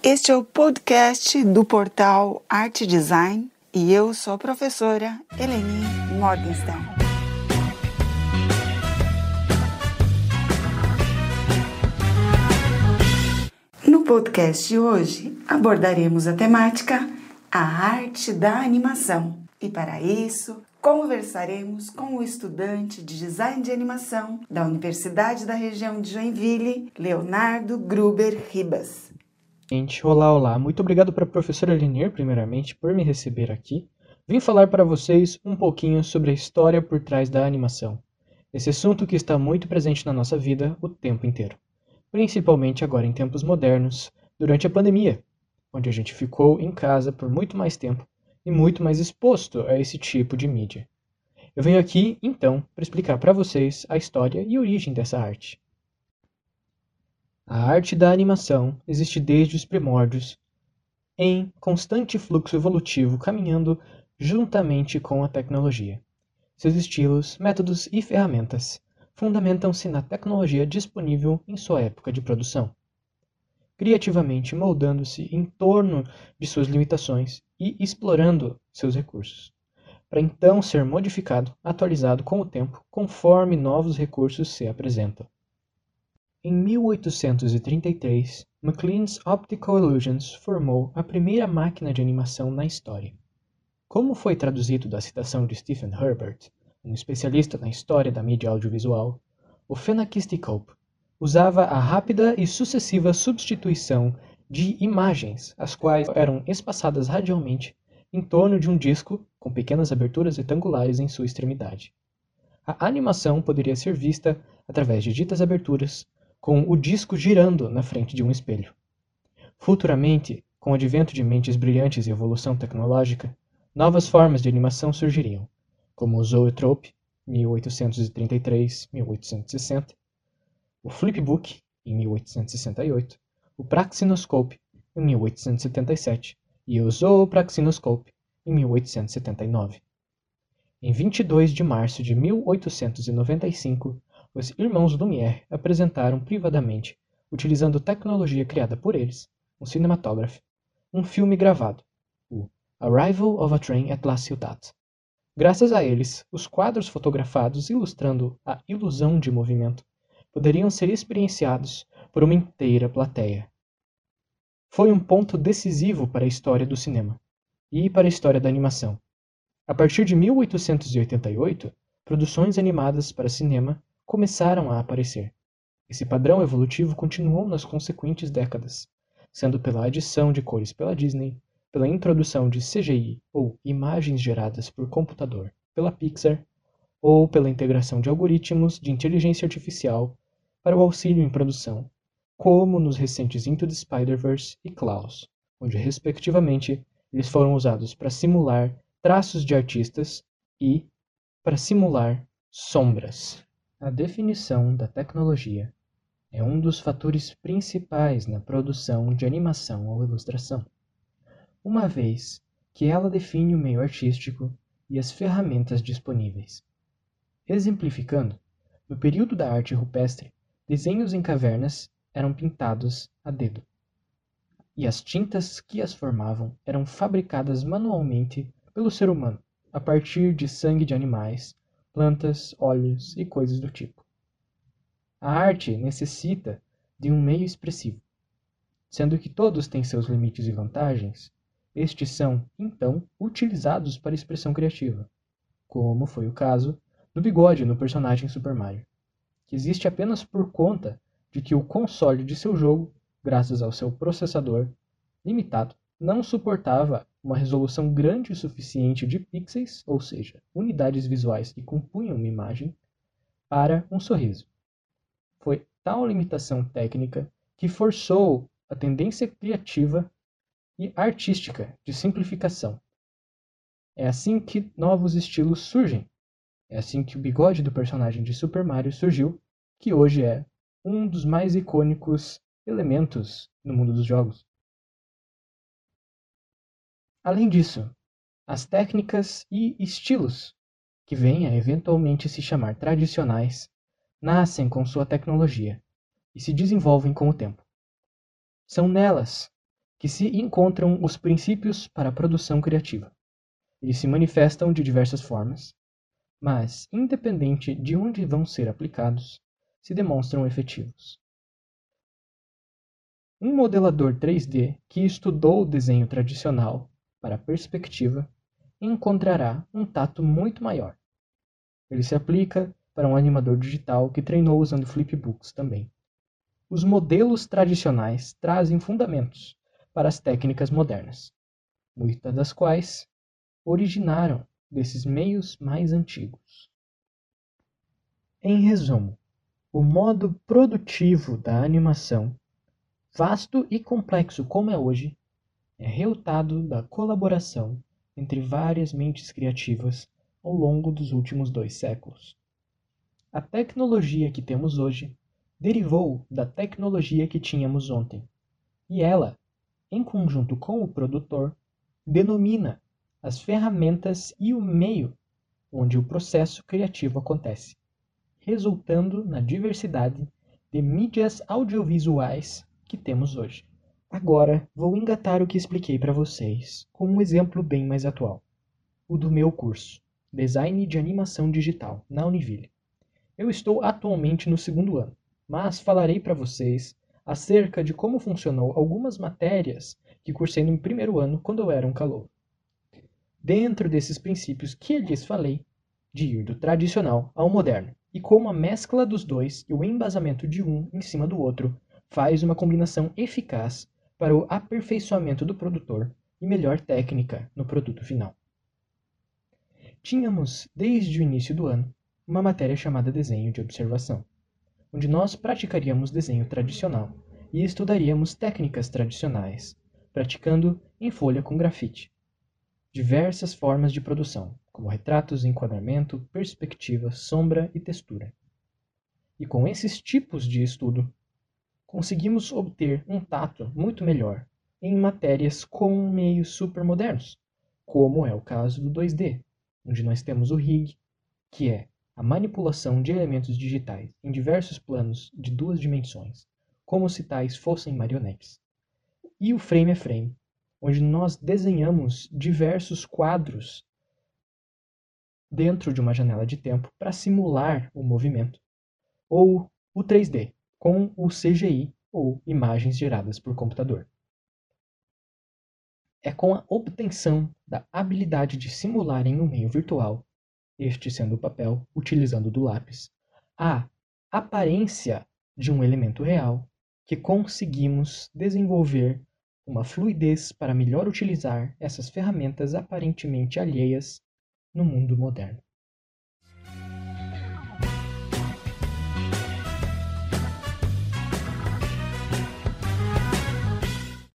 Este é o podcast do portal Arte Design e eu sou a professora Eleni Morgenstern. No podcast de hoje abordaremos a temática A Arte da Animação e para isso conversaremos com o estudante de design de animação da Universidade da Região de Joinville, Leonardo Gruber Ribas. Gente, olá, olá. Muito obrigado para a professora Linier, primeiramente, por me receber aqui. Vim falar para vocês um pouquinho sobre a história por trás da animação. Esse assunto que está muito presente na nossa vida o tempo inteiro. Principalmente agora em tempos modernos, durante a pandemia, onde a gente ficou em casa por muito mais tempo e muito mais exposto a esse tipo de mídia. Eu venho aqui, então, para explicar para vocês a história e origem dessa arte. A arte da animação existe desde os primórdios, em constante fluxo evolutivo caminhando juntamente com a tecnologia. Seus estilos, métodos e ferramentas fundamentam-se na tecnologia disponível em sua época de produção, criativamente moldando-se em torno de suas limitações e explorando seus recursos, para então ser modificado, atualizado com o tempo, conforme novos recursos se apresentam. Em 1833, McLean's Optical Illusions formou a primeira máquina de animação na história. Como foi traduzido da citação de Stephen Herbert, um especialista na história da mídia audiovisual, o Phenakistikop usava a rápida e sucessiva substituição de imagens, as quais eram espaçadas radialmente em torno de um disco com pequenas aberturas retangulares em sua extremidade. A animação poderia ser vista através de ditas aberturas com o disco girando na frente de um espelho. Futuramente, com o advento de mentes brilhantes e evolução tecnológica, novas formas de animação surgiriam, como o Zoetrope, 1833-1860, o Flipbook, em 1868, o Praxinoscope, em 1877, e o Zoopraxinoscope, em 1879. Em 22 de março de 1895, os irmãos Lumière apresentaram privadamente, utilizando tecnologia criada por eles, um cinematógrafo, um filme gravado, o Arrival of a Train at La Ciutat. Graças a eles, os quadros fotografados ilustrando a ilusão de movimento poderiam ser experienciados por uma inteira plateia. Foi um ponto decisivo para a história do cinema e para a história da animação. A partir de 1888, produções animadas para cinema começaram a aparecer. Esse padrão evolutivo continuou nas consequentes décadas, sendo pela adição de cores pela Disney, pela introdução de CGI ou imagens geradas por computador pela Pixar, ou pela integração de algoritmos de inteligência artificial para o auxílio em produção, como nos recentes Into the Spider-Verse e Klaus, onde, respectivamente, eles foram usados para simular traços de artistas e para simular sombras. A definição da tecnologia é um dos fatores principais na produção de animação ou ilustração, uma vez que ela define o meio artístico e as ferramentas disponíveis. Exemplificando, no período da arte rupestre, desenhos em cavernas eram pintados a dedo, e as tintas que as formavam eram fabricadas manualmente pelo ser humano, a partir de sangue de animais plantas, óleos e coisas do tipo. A arte necessita de um meio expressivo. Sendo que todos têm seus limites e vantagens, estes são, então, utilizados para expressão criativa, como foi o caso do bigode no personagem Super Mario, que existe apenas por conta de que o console de seu jogo, graças ao seu processador limitado, não suportava uma resolução grande o suficiente de pixels, ou seja, unidades visuais que compunham uma imagem, para um sorriso. Foi tal limitação técnica que forçou a tendência criativa e artística de simplificação. É assim que novos estilos surgem. É assim que o bigode do personagem de Super Mario surgiu, que hoje é um dos mais icônicos elementos no mundo dos jogos. Além disso, as técnicas e estilos, que vêm a eventualmente se chamar tradicionais, nascem com sua tecnologia e se desenvolvem com o tempo. São nelas que se encontram os princípios para a produção criativa. Eles se manifestam de diversas formas, mas, independente de onde vão ser aplicados, se demonstram efetivos. Um modelador 3D que estudou o desenho tradicional para a perspectiva encontrará um tato muito maior. Ele se aplica para um animador digital que treinou usando flipbooks também. Os modelos tradicionais trazem fundamentos para as técnicas modernas, muitas das quais originaram desses meios mais antigos. Em resumo, o modo produtivo da animação, vasto e complexo como é hoje, é resultado da colaboração entre várias mentes criativas ao longo dos últimos dois séculos. A tecnologia que temos hoje derivou da tecnologia que tínhamos ontem, e ela, em conjunto com o produtor, denomina as ferramentas e o meio onde o processo criativo acontece, resultando na diversidade de mídias audiovisuais que temos hoje. Agora vou engatar o que expliquei para vocês com um exemplo bem mais atual, o do meu curso, Design de Animação Digital, na Univille. Eu estou atualmente no segundo ano, mas falarei para vocês acerca de como funcionou algumas matérias que cursei no primeiro ano quando eu era um calouro. Dentro desses princípios que lhes falei, de ir do tradicional ao moderno, e como a mescla dos dois e o embasamento de um em cima do outro faz uma combinação eficaz para o aperfeiçoamento do produtor e melhor técnica no produto final. Tínhamos, desde o início do ano, uma matéria chamada Desenho de Observação, onde nós praticaríamos desenho tradicional e estudaríamos técnicas tradicionais, praticando em folha com grafite. Diversas formas de produção, como retratos, enquadramento, perspectiva, sombra e textura. E com esses tipos de estudo, conseguimos obter um tato muito melhor em matérias com meios supermodernos, como é o caso do 2D, onde nós temos o rig, que é a manipulação de elementos digitais em diversos planos de duas dimensões, como se tais fossem marionetes, e o frame a frame, onde nós desenhamos diversos quadros dentro de uma janela de tempo para simular o movimento, ou o 3D, com o CGI ou imagens geradas por computador. É com a obtenção da habilidade de simular em um meio virtual, este sendo o papel utilizando do lápis, a aparência de um elemento real, que conseguimos desenvolver uma fluidez para melhor utilizar essas ferramentas aparentemente alheias no mundo moderno.